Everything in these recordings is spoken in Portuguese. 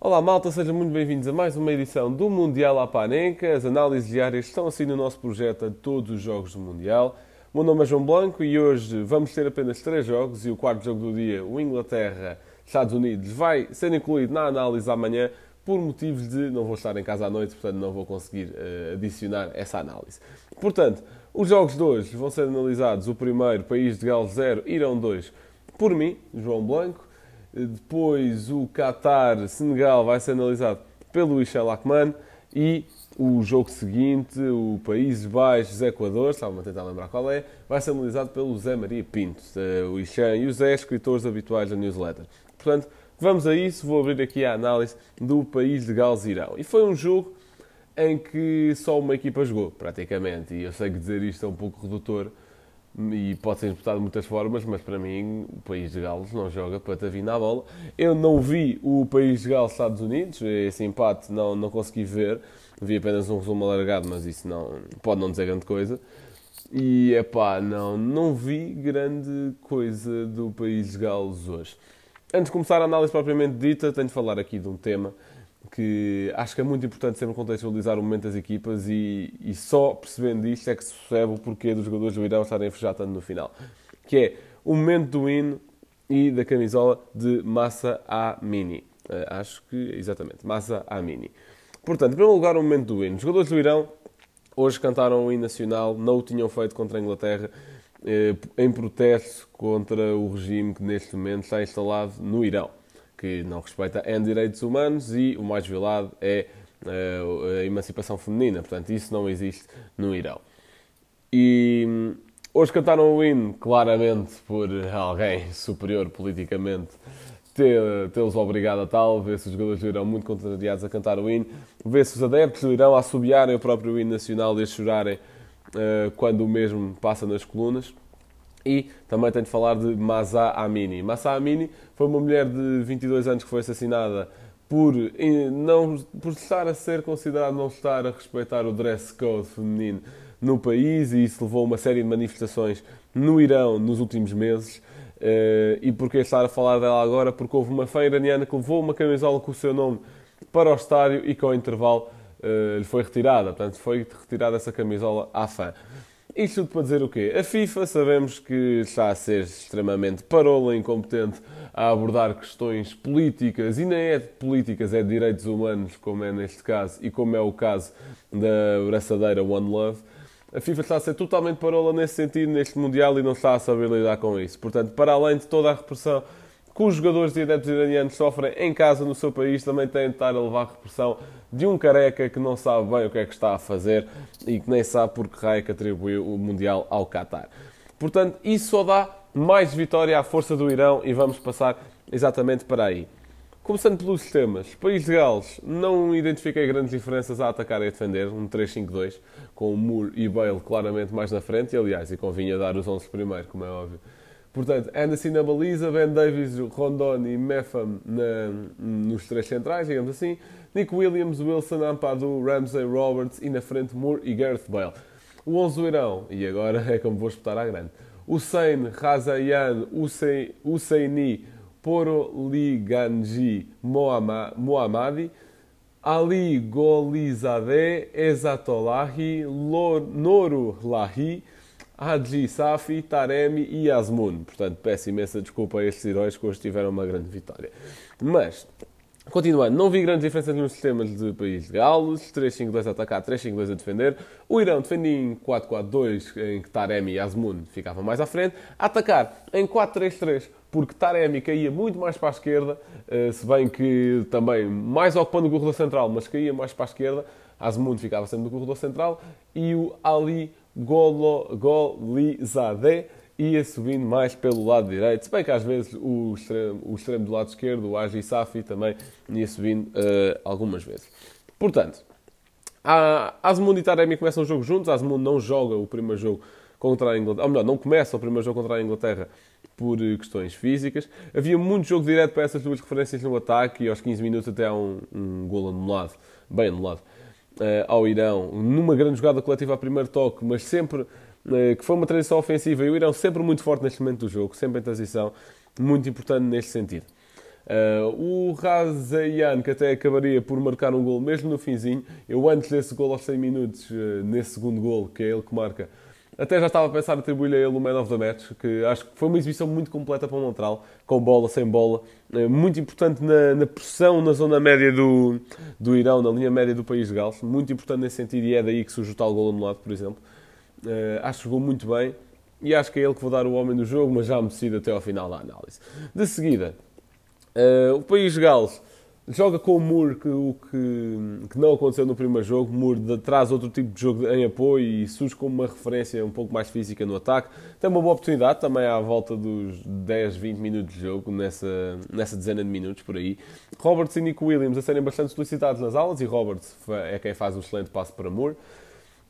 Olá malta, sejam muito bem-vindos a mais uma edição do Mundial à Panenca. As análises diárias estão assim no nosso projeto a todos os jogos do Mundial. O meu nome é João Blanco e hoje vamos ter apenas três jogos e o quarto jogo do dia, o Inglaterra-Estados Unidos, vai ser incluído na análise amanhã por motivos de não vou estar em casa à noite, portanto não vou conseguir uh, adicionar essa análise. Portanto, os jogos de hoje vão ser analisados. O primeiro, País de Gales 0, Irão 2, por mim, João Blanco. Depois o Qatar-Senegal vai ser analisado pelo Michel Akman e o jogo seguinte, o Países Baixos-Equador, estava a tentar lembrar qual é, vai ser analisado pelo Zé Maria Pinto, o Ixan e o Zé, escritores habituais da newsletter. Portanto, vamos a isso, vou abrir aqui a análise do País de Gales-Irão. E foi um jogo em que só uma equipa jogou, praticamente, e eu sei que dizer isto é um pouco redutor, e pode ser interpretado de muitas formas, mas para mim o país de Gales não joga para vir na bola. Eu não vi o país de Gales Estados Unidos, esse empate não, não consegui ver, vi apenas um resumo alargado, mas isso não, pode não dizer grande coisa. E é pá, não, não vi grande coisa do país de Gales hoje. Antes de começar a análise propriamente dita, tenho de falar aqui de um tema que acho que é muito importante sempre contextualizar o momento das equipas e, e, só percebendo isto é que se percebe o porquê dos jogadores do Irão estarem a fechar tanto no final. Que é o momento do hino e da camisola de Massa Amini. Uh, acho que, exatamente, Massa Amini. Portanto, em primeiro lugar, o momento do hino. Os jogadores do Irão hoje cantaram o hino nacional, não o tinham feito contra a Inglaterra, eh, em protesto contra o regime que neste momento está instalado no Irão que não respeita N direitos humanos e o mais violado é uh, a emancipação feminina. Portanto, isso não existe no Irão. E hum, hoje cantaram o hino, claramente por alguém superior politicamente tê-los obrigado a tal, vê-se os jogadores do Irão muito contrariados a cantar o hino, vê-se os adeptos do Irão a assobiarem o próprio hino nacional e a chorarem uh, quando o mesmo passa nas colunas. E também tenho de falar de Masa Amini. Masa Amini foi uma mulher de 22 anos que foi assassinada por, não, por estar a ser considerado não estar a respeitar o dress code feminino no país e isso levou a uma série de manifestações no Irão nos últimos meses. Uh, e porquê estar a falar dela agora? Porque houve uma fã iraniana que levou uma camisola com o seu nome para o estádio e que ao intervalo uh, lhe foi retirada. Portanto, foi retirada essa camisola à fã. Isto tudo para dizer o quê? A FIFA sabemos que está a ser extremamente parola, incompetente a abordar questões políticas, e nem é de políticas, é de direitos humanos, como é neste caso, e como é o caso da braçadeira One Love. A FIFA está a ser totalmente parola nesse sentido, neste Mundial, e não está a saber lidar com isso. Portanto, para além de toda a repressão que os jogadores e adeptos iranianos sofrem em casa, no seu país, também têm de estar a levar repressão de um careca que não sabe bem o que é que está a fazer e que nem sabe por que raio que atribuiu o Mundial ao Qatar. Portanto, isso só dá mais vitória à força do Irão e vamos passar exatamente para aí. Começando pelos sistemas, País de Gales não identifiquei grandes diferenças a atacar e a defender, um 3-5-2, com o Moore e Bale claramente mais na frente, e aliás, e convinha dar os 11 primeiro, como é óbvio. Portanto, Anderson na baliza, Ben Davis, Rondon e Meffam nos três centrais, digamos assim. Nick Williams, Wilson, Ampadu, Ramsey, Roberts e na frente Moore e Gareth Bale. O 11 do Irão, e agora é como vou espetar à grande. Hussein, Razayan, Husseini, Poro Liganji, Mohammadi, Ali Golizadeh, Ezatolahi, Noru Lahi, Hadji Safi, Taremi e Asmun. Portanto, peço imensa desculpa a estes heróis que hoje tiveram uma grande vitória. Mas, continuando, não vi grandes diferenças nos sistemas de país de Gales. 3-5-2 a atacar, 3-5-2 a defender. O Irão defendia em 4-4-2, em que Taremi e Asmun ficavam mais à frente. A atacar em 4-3-3, porque Taremi caía muito mais para a esquerda, eh, se bem que também mais ocupando o corredor central, mas caía mais para a esquerda. Asmun ficava sempre no corredor central e o Ali Golo, Golizade ia subindo mais pelo lado direito, se bem que às vezes o extremo, o extremo do lado esquerdo, o Agi Safi, também ia subindo uh, algumas vezes. Portanto, Asmund e Taremi começam o jogo juntos, Asmund não joga o primeiro jogo contra a Inglaterra, ou melhor, não começa o primeiro jogo contra a Inglaterra por eh, questões físicas. Havia muito jogo direto para essas duas referências no ataque e aos 15 minutos até há um, um gol anulado, bem anulado ao Irão, numa grande jogada coletiva a primeiro toque, mas sempre uh, que foi uma transição ofensiva e o Irão sempre muito forte neste momento do jogo, sempre em transição, muito importante neste sentido. Uh, o Razayan, que até acabaria por marcar um gol mesmo no finzinho, eu antes desse gol aos 100 minutos, uh, nesse segundo gol, que é ele que marca, até já estava a pensar em atribuir-lhe a ele o Man of the Match, que acho que foi uma exibição muito completa para o Montreal, com bola, sem bola, uh, muito importante na, na, pressão na zona média do, do Irão, na linha média do país de Gales, muito importante nesse sentido, e é daí que surge o tal gol anulado, por exemplo. acho que jogou muito bem, e acho que é ele que vou dar o homem do jogo, mas já me decido até ao final da análise. De seguida, Uh, o País de Gales joga com o Moore, que, o que, que, não aconteceu no primeiro jogo. Moore traz outro tipo de jogo em apoio e surge como uma referência um pouco mais física no ataque. Tem uma boa oportunidade também à volta dos 10, 20 minutos de jogo, nessa, nessa dezena de minutos por aí. Roberts e Nico Williams a serem bastante solicitados nas aulas e Roberts é quem faz um excelente passo para Moore.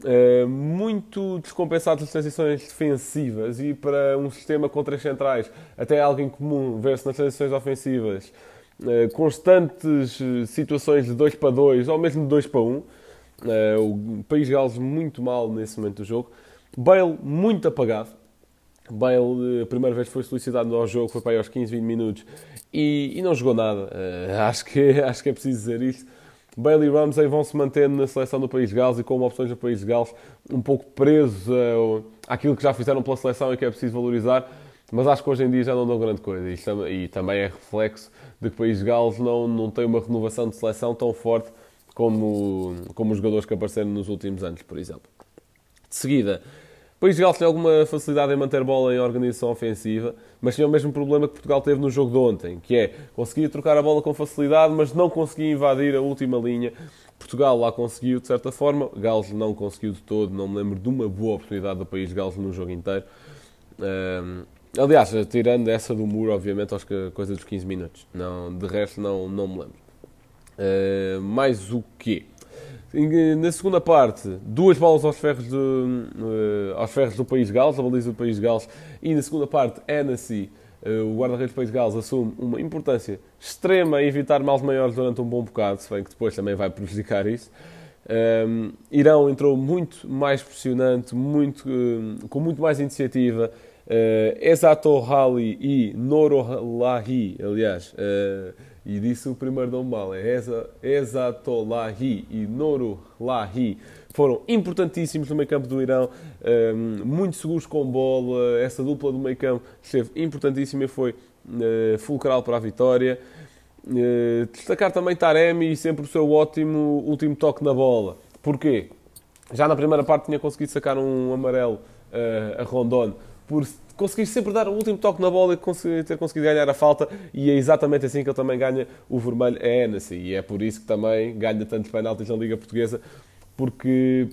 Uh, muito descompensado nas transições defensivas e para um sistema com três centrais até é algo incomum ver-se nas transições ofensivas constantes eh, situações de 2 para 2 ou mesmo de 2 para 1 um. uh, o País Gales muito mal nesse momento do jogo. Bale muito apagado. Bale a primeira vez foi solicitado ao jogo foi para aí aos 15, 20 minutos e, e não jogou nada. Acho, que, acho que é preciso dizer isto. Bailey Ramsey vão se mantendo na seleção do País de Gales e como opções do País de Gales um pouco presos àquilo que já fizeram pela seleção e que é preciso valorizar, mas acho que hoje em dia já não dão grande coisa e, também é reflexo de que o País de Gales não, não tem uma renovação de seleção tão forte como, como os jogadores que apareceram nos últimos anos, por exemplo. De seguida, o País de Gales tem alguma facilidade em manter bola em organização ofensiva, mas tinha o mesmo problema que Portugal teve no jogo de ontem, que é conseguia trocar a bola com facilidade, mas não conseguia invadir a última linha. Portugal lá conseguiu, de certa forma, Gales não conseguiu de todo, não me lembro de uma boa oportunidade do País de Gales no jogo inteiro. Um, aliás, tirando essa do muro, obviamente, acho que coisa dos 15 minutos. Não, de resto, não, não me lembro. Uh, mais o quê? Na segunda parte, duas bolas aos ferros, de, uh, aos ferros do País de Gales, a baliza do País de Gales, e na segunda parte, Annecy, uh, o guarda-redes do País de Gales, assume uma importância extrema em evitar males maiores durante um bom bocado, se bem que depois também vai prejudicar isso. Um, ehm, Irão entrou muito mais pressionante, muito, uh, com muito mais iniciativa. Uh, Hali e Noro Lahi, aliás, uh, e disse o primeiro nome mal, é Ezatolahi e Lahi Foram importantíssimos no meio campo do Irão, um, muito seguros com bola. Essa dupla do meio campo esteve importantíssima e foi uh, fulcral para a vitória. Uh, destacar também Taremi e sempre o seu ótimo último toque na bola. Porquê? Já na primeira parte tinha conseguido sacar um amarelo uh, a Rondon por conseguir sempre dar o último toque na bola e ter conseguido ganhar a falta, e é exatamente assim que ele também ganha o vermelho é Hennessy, e é por isso que também ganha tantos penaltis na Liga Portuguesa, porque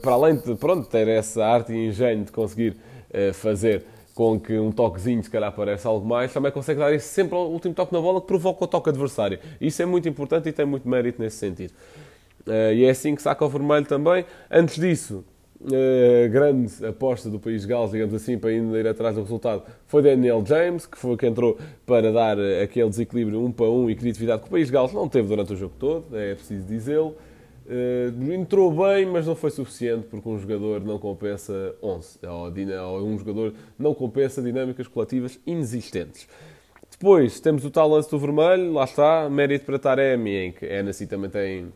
para além de pronto, ter essa arte e engenho de conseguir uh, fazer com que um toquezinho se calhar apareça algo mais, também consegue dar sempre o último toque na bola que provoca o toque adversário. Isso é muito importante e tem muito mérito nesse sentido. Uh, e é assim que saca o vermelho também. Antes disso, uh, grande aposta do país Gales, digamos assim, para ainda ir atrás do resultado, foi Daniel James, que foi que entrou para dar aquele desequilíbrio um para um e criatividade que o país Gales não teve durante o jogo todo, é preciso dizê-lo. Uh, entrou bem, mas não foi suficiente porque um jogador não compensa 11, ou, ou um jogador não compensa dinâmicas coletivas inexistentes. Depois temos o tal lance do vermelho, lá está, mérito para Taremi, em que Hennessy também tem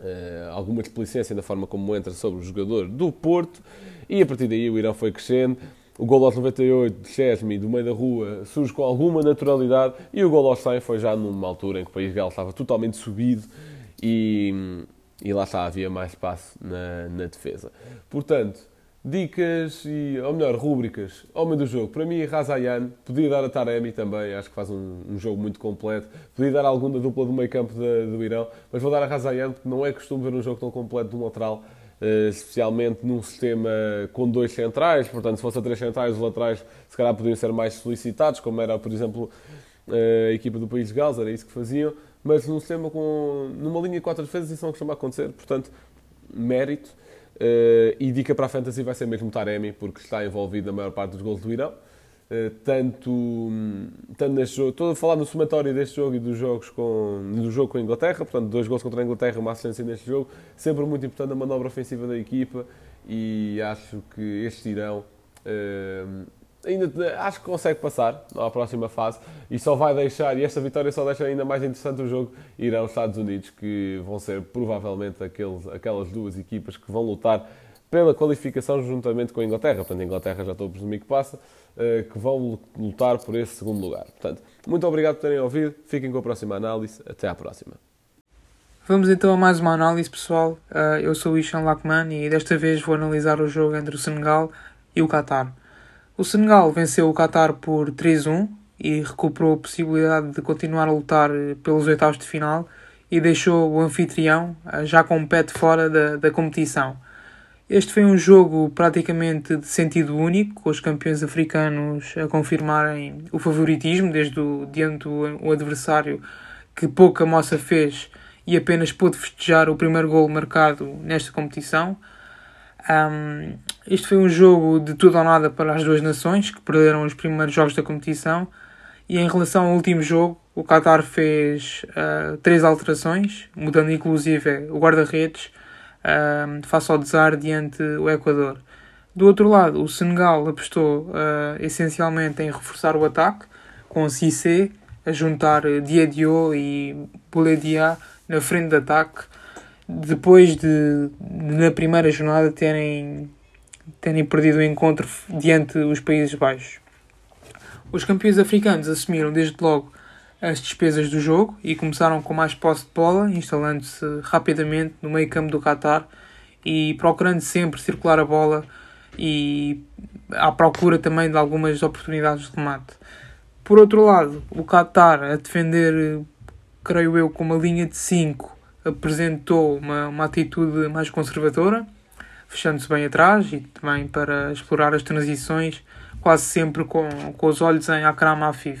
uh, alguma desplicência na forma como entra sobre o jogador do Porto e a partir daí o Irão foi crescendo. O gol aos 98 de Chesney, do meio da rua, surge com alguma naturalidade e o gol aos 100 foi já numa altura em que o País Gales estava totalmente subido e, e lá está, havia mais espaço na, na defesa. Portanto, dicas e, ou melhor, rúbricas. Homem do jogo. Para mim, Razayan. Podia dar a Taremi também, acho que faz um, um, jogo muito completo. Podia dar algum da dupla do meio campo do Irão, mas vou dar a Razayan porque não é costume ver um jogo tão completo do lateral, uh, especialmente num sistema com dois centrais. Portanto, se fosse a três centrais, os laterais se calhar poderiam ser mais solicitados, como era, por exemplo, uh, a equipa do País de Gales, era isso que faziam. Mas num sistema com. numa linha de quatro defesas, isso não costuma acontecer. Portanto, mérito. Uh, e dica para a Fantasy vai ser mesmo Taremi, porque está envolvido na maior parte dos gols do Irão. Uh, tanto, tanto neste jogo, estou a falar no somatório deste jogo e dos jogos com, do jogo com a Inglaterra, portanto, dois gols contra a Inglaterra, uma assistência neste jogo, sempre muito importante a manobra ofensiva da equipa e acho que este Irão uh, ainda acho que consegue passar à próxima fase e só vai deixar, e esta vitória só deixa ainda mais interessante o jogo, ir aos Estados Unidos, que vão ser provavelmente aqueles, aquelas duas equipas que vão lutar pela qualificação juntamente com a Inglaterra. Portanto, a Inglaterra já estou a presumir que passa, eh, que vão lutar por esse segundo lugar. Portanto, muito obrigado por terem ouvido, fiquem com a próxima análise, até à próxima. Vamos então a mais uma análise, pessoal. Uh, eu sou o Ishan Lakman e desta vez vou analisar o jogo entre o Senegal e o Qatar. O Senegal venceu o Qatar por 3-1 e recuperou a possibilidade de continuar a lutar eh, pelos oitavos de final e deixou o anfitrião uh, já com o pé de fora da, da competição. Este foi um jogo praticamente de sentido único, com os campeões africanos a confirmarem o favoritismo desde o, diante do adversário que pouca moça fez e apenas pôde festejar o primeiro gol marcado nesta competição. Um, este foi um jogo de tudo ou nada para as duas nações que perderam os primeiros jogos da competição. E em relação ao último jogo, o Qatar fez uh, três alterações, mudando inclusive o guarda-redes uh, face ao Desar diante o Equador. Do outro lado, o Senegal apostou uh, essencialmente em reforçar o ataque, com Cissé a juntar Diadio e Bouledia na frente de ataque depois de, na primeira jornada, terem, terem perdido o encontro diante dos Países Baixos. Os campeões africanos assumiram desde logo as despesas do jogo e começaram com mais posse de bola, instalando-se rapidamente no meio campo do Qatar e procurando sempre circular a bola e à procura também de algumas oportunidades de remate. Por outro lado, o Qatar a defender creio eu, com uma linha de 5, apresentou uma, uma atitude mais conservadora, fechando-se bem atrás e também para explorar as transições, quase sempre com, com os olhos em Akram Afif.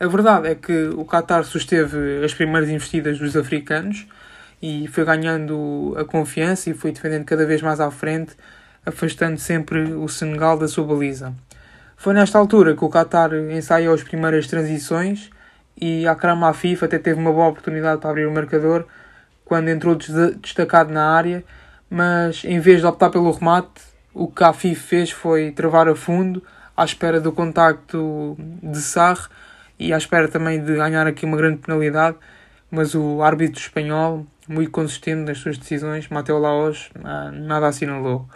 A verdade é que o Qatar susteve as primeiras investidas dos africanos e foi ganhando a confiança e foi defendendo cada vez mais à frente, afastando sempre o Senegal da sua baliza. Foi nesta altura que o Qatar ensaiou as primeiras transições e Akram Afif até teve uma boa oportunidade para abrir o marcador quando entrou destacado na área, mas em vez de optar pelo remate, o que Afif fez foi travar a fundo à espera do contacto de Sarre e à espera também de ganhar aqui uma grande penalidade, mas o árbitro espanhol, muito consistente nas suas decisões, Mateo Laos, ah, nada assinalou.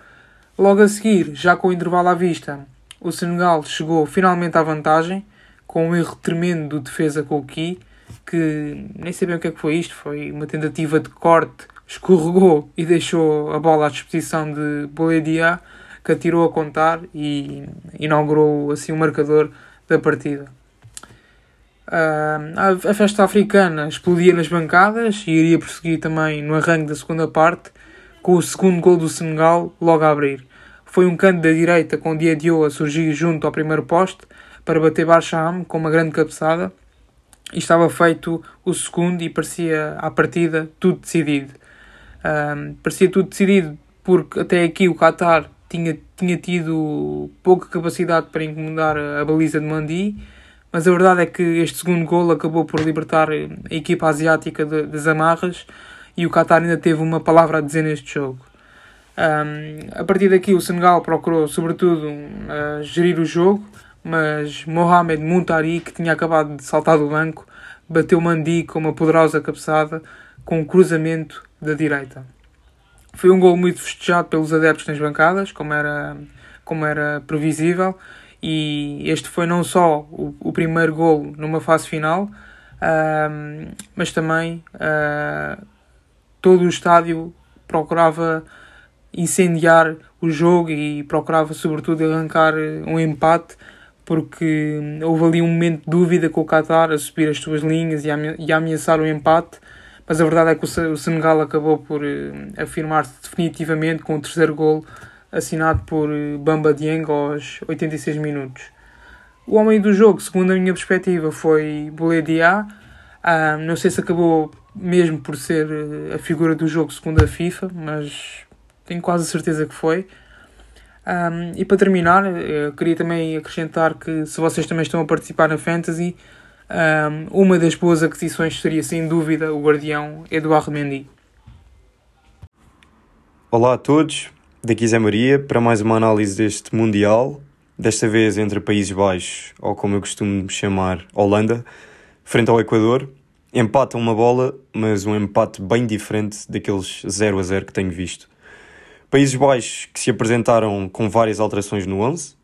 Logo a seguir, já com o intervalo à vista, o Senegal chegou finalmente à vantagem, com um erro tremendo do defesa Kouki, que nem sei bem o que é que foi isto, foi uma tentativa de corte, escorregou e deixou a bola à disposição de Boledia, que atirou a contar e inaugurou assim o marcador da partida. Uh, a festa africana explodia nas bancadas e iria prosseguir também no arranque da segunda parte, com o segundo gol do Senegal logo a abrir. Foi um canto da direita com Diadio a surgir junto ao primeiro poste, para bater Barsham com uma grande cabeçada e estava feito o segundo e parecia à partida tudo decidido. Um, parecia tudo decidido porque até aqui o Qatar tinha, tinha tido pouca capacidade para incomodar a, baliza de Mandi, mas a verdade é que este segundo gol acabou por libertar a equipa asiática de, das amarras e o Qatar ainda teve uma palavra a dizer neste jogo. Um, a partir daqui o Senegal procurou sobretudo uh, gerir o jogo, mas Mohamed Muntari, que tinha acabado de saltar do banco, bateu Mandi com uma poderosa cabeçada com um cruzamento da direita. Foi um gol muito festejado pelos adeptos nas bancadas, como era, como era previsível, e este foi não só o, o primeiro gol numa fase final, uh, mas também uh, todo o estádio procurava incendiar o jogo e procurava sobretudo arrancar um empate porque houve ali um momento de dúvida com o Qatar a subir as suas linhas e a ameaçar o empate, mas a verdade é que o Senegal acabou por eh, afirmar-se definitivamente com o terceiro gol assinado por eh, Bamba Dieng aos 86 minutos. O homem do jogo, segundo a minha perspectiva, foi Boledia. Ah, não sei se acabou mesmo por ser eh, a figura do jogo segundo a FIFA, mas tenho quase certeza que foi. Um, e para terminar, queria também acrescentar que se vocês também estão a participar na Fantasy, um, uma das boas aquisições seria sem dúvida o guardião Eduardo Mendy. Olá a todos, daqui Zé Maria para mais uma análise deste Mundial desta vez entre Países Baixos, ou como eu costumo chamar, Holanda, frente ao Equador. Empatam uma bola, mas um empate bem diferente daqueles 0 a 0 que tenho visto. Países Baixos que se apresentaram com várias alterações no 11.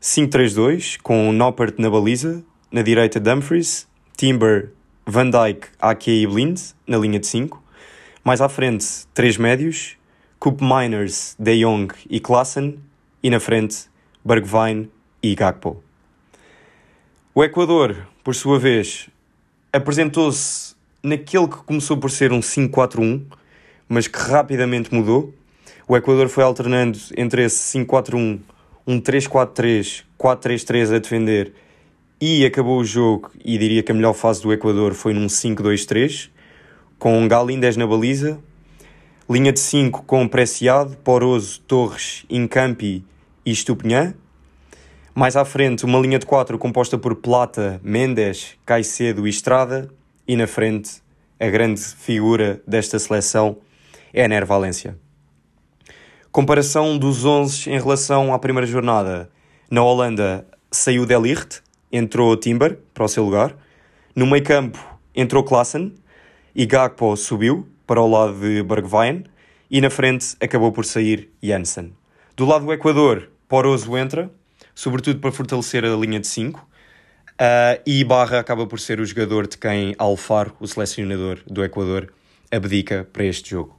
5-3-2, com Noppert na baliza, na direita Dumfries, Timber, Van Dijk, Ake e Blind, na linha de 5. Mais à frente, três médios, Coop Miners, De Jong e Klassen, e na frente, Bergwijn e Gakpo. O Equador, por sua vez, apresentou-se naquele que começou por ser um 5-4-1, mas que rapidamente mudou. O Equador foi alternando entre esse 5-4-1, um 3-4-3, 4-3-3 a defender e acabou o jogo e diria que a melhor fase do Equador foi num 5-2-3, com Galindez na baliza, linha de 5 com Preciado, Poroso, Torres, Incampi e Estupinhã. Mais à frente, uma linha de 4 composta por Plata, Mendes, Caicedo e Estrada. E na frente, a grande figura desta seleção, Ener Valência. Comparação dos 11 em relação à primeira jornada. Na Holanda saiu Delicht, entrou Timber para o seu lugar. No meio campo entrou Klassen e Gakpo subiu para o lado de Bergwijn. E na frente acabou por sair Janssen. Do lado do Equador, Poroso entra, sobretudo para fortalecer a linha de 5. Uh, e Barra acaba por ser o jogador de quem Alfaro, o selecionador do Equador, abdica para este jogo.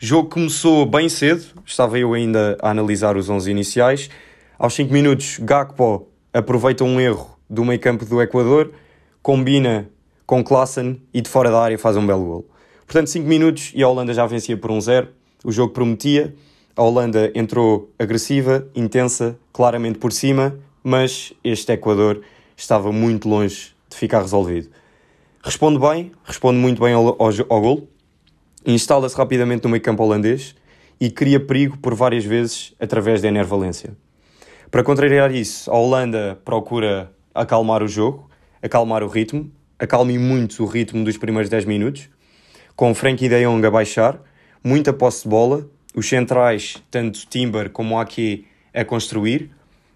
O jogo começou bem cedo, estava eu ainda a analisar os 11 iniciais. Aos 5 minutos, Gakpo aproveita um erro do meio campo do Equador, combina com Klassen e de fora da área faz um belo gol. Portanto, 5 minutos e a Holanda já vencia por 1-0. Um o jogo prometia, a Holanda entrou agressiva, intensa, claramente por cima, mas este Equador estava muito longe de ficar resolvido. Responde bem, responde muito bem ao, ao, ao gol, instala-se rapidamente no meio campo holandês e cria perigo por várias vezes através da Ener Valência. Para contrariar isso, a Holanda procura acalmar o jogo, acalmar o ritmo, acalme muito o ritmo dos primeiros 10 minutos, com Frankie de Jong a baixar, muita posse de bola, os centrais, tanto Timber como Ake, a construir.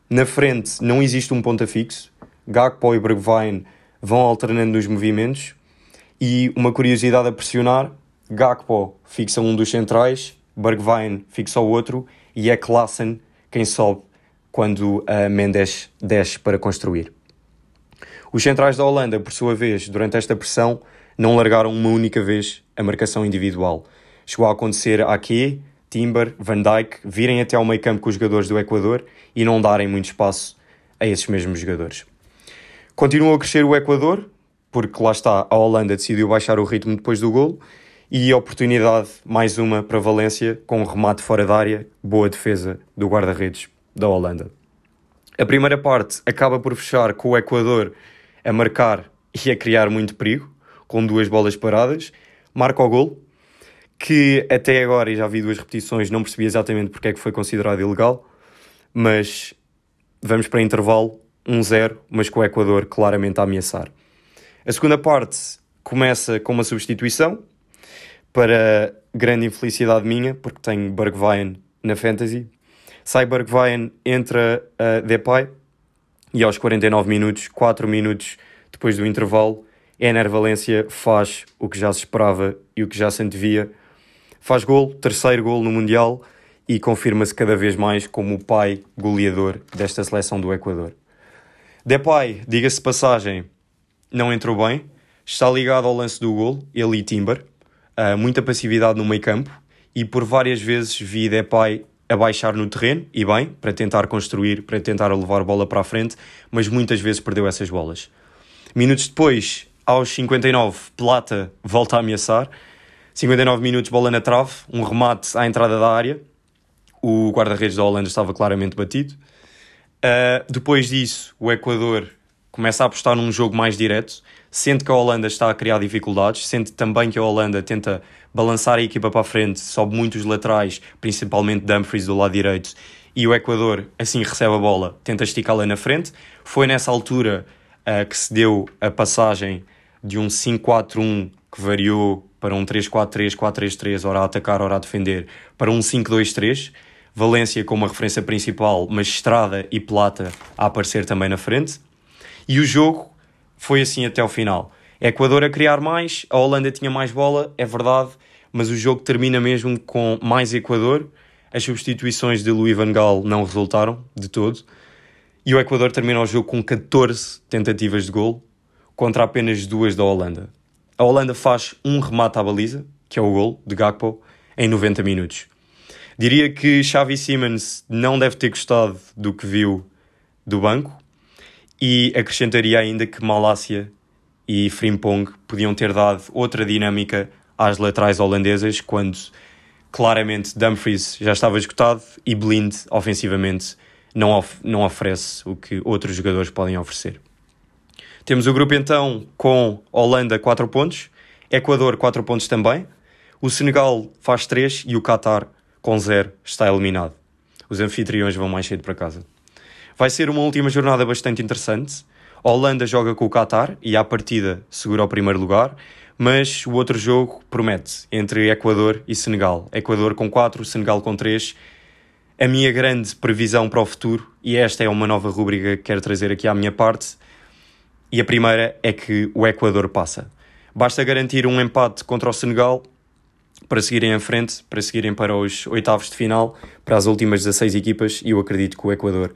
Na frente não existe um ponta fixo. Gakpo e Bergwijn vão alternando nos movimentos. E uma curiosidade a pressionar, Gakpo fixa um dos centrais, Bergwijn fixa o outro e é Klassen quem sobe quando a Mendes desce para construir. Os centrais da Holanda, por sua vez, durante esta pressão, não largaram uma única vez a marcação individual. Chegou a acontecer aqui Timber, Van Dijk virem até ao meio campo com os jogadores do Equador e não darem muito espaço a esses mesmos jogadores. Continua a crescer o Equador, porque lá está, a Holanda decidiu baixar o ritmo depois do golo, e oportunidade, mais uma para Valência, com um remate fora da área, boa defesa do guarda-redes da Holanda. A primeira parte acaba por fechar com o Equador a marcar e a criar muito perigo, com duas bolas paradas, marca o gol, que até agora, e já vi duas repetições, não percebi exatamente porque é que foi considerado ilegal, mas vamos para intervalo, 1-0, mas com o Equador claramente a ameaçar. A segunda parte começa com uma substituição, para grande infelicidade minha, porque tenho Bergwijn na Fantasy. Sai Bergwijn, entra uh, Depay, e aos 49 minutos, 4 minutos depois do intervalo, Ener Valência faz o que já se esperava e o que já se antevia, Faz gol, terceiro gol no Mundial e confirma-se cada vez mais como o pai goleador desta seleção do Equador. Depay, diga-se passagem, não entrou bem, está ligado ao lance do gol, ele e Timber, uh, muita passividade no meio campo. E por várias vezes vi Depay a baixar no terreno, e bem, para tentar construir, para tentar levar bola para a frente, mas muitas vezes perdeu essas bolas. Minutos depois, aos 59, Plata volta a ameaçar, 59 minutos, bola na trave, um remate à entrada da área. O guarda-redes da Holanda estava claramente batido. Uh, depois disso, o Equador começa a apostar num jogo mais direto, sente que a Holanda está a criar dificuldades, sente também que a Holanda tenta balançar a equipa para a frente, sobe muitos laterais, principalmente Dumfries do lado direito, e o Equador assim recebe a bola, tenta esticá-la na frente. Foi nessa altura uh, que se deu a passagem de um 5-4-1 que variou para um 3-4-3, 4-3-3, ora a atacar, ora a defender, para um 5-2-3. Valência como a referência principal, mas Estrada e Plata a aparecer também na frente. E o jogo foi assim até o final. Equador a criar mais, a Holanda tinha mais bola, é verdade, mas o jogo termina mesmo com mais Equador. As substituições de Louis Van Gaal não resultaram de todo. E o Equador termina o jogo com 14 tentativas de gol contra apenas duas da Holanda. A Holanda faz um remate à baliza, que é o gol de Gakpo, em 90 minutos. Diria que Xavi Simons não deve ter gostado do que viu do banco e acrescentaria ainda que Malásia e Frimpong podiam ter dado outra dinâmica às laterais holandesas quando claramente Dumfries já estava esgotado e Blind ofensivamente não, of não oferece o que outros jogadores podem oferecer. Temos o grupo então com Holanda 4 pontos, Equador 4 pontos também, o Senegal faz 3 e o Qatar com 0 está eliminado. Os anfitriões vão mais cedo para casa. Vai ser uma última jornada bastante interessante. A Holanda joga com o Qatar e à partida segura o primeiro lugar, mas o outro jogo promete entre Equador e Senegal. Equador com 4, Senegal com 3. A minha grande previsão para o futuro, e esta é uma nova rubrica que quero trazer aqui à minha parte, e a primeira é que o Equador passa. Basta garantir um empate contra o Senegal para seguirem em frente, para seguirem para os oitavos de final, para as últimas 16 equipas, e eu acredito que o Equador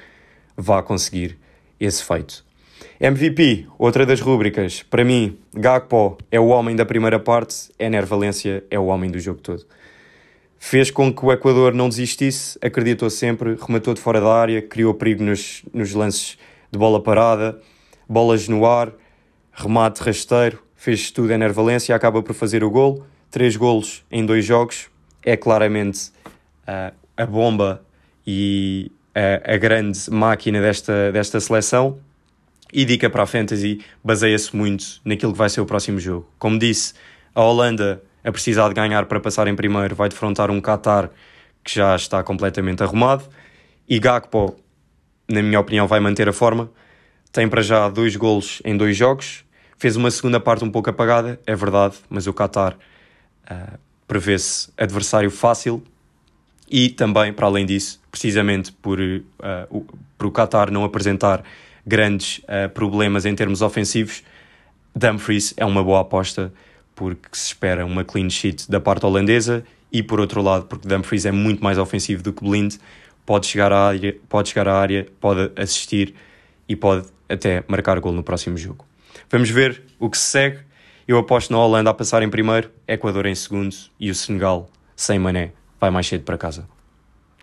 vá conseguir esse feito. MVP, outra das rúbricas. Para mim, Gakpo é o homem da primeira parte, Ener Valência é o homem do jogo todo. Fez com que o Equador não desistisse, acreditou sempre, rematou de fora da área, criou perigo nos, nos lances de bola parada, bolas no ar, remate rasteiro, fez tudo em Valência, acaba por fazer o gol, três golos em dois jogos, é claramente uh, a bomba e a, grande máquina desta, desta seleção. E dica para a Fantasy, baseia-se muito naquilo que vai ser o próximo jogo. Como disse, a Holanda, a precisar de ganhar para passar em primeiro, vai defrontar um Qatar que já está completamente arrumado. E Gakpo, na minha opinião, vai manter a forma tem para já dois golos em dois jogos. Fez uma segunda parte um pouco apagada, é verdade, mas o Qatar uh, prevê-se adversário fácil. E também, para além disso, precisamente por, uh, o, por o Qatar não apresentar grandes uh, problemas em termos ofensivos, Dumfries é uma boa aposta porque se espera uma clean sheet da parte holandesa e por outro lado, porque Dumfries é muito mais ofensivo do que Blind, pode chegar à área, pode, chegar à área, pode assistir e pode até marcar gol no próximo jogo. Vamos ver o que se segue. Eu aposto na Holanda a passar em primeiro, Equador em segundo e o Senegal, sem mané, vai mais cedo para casa.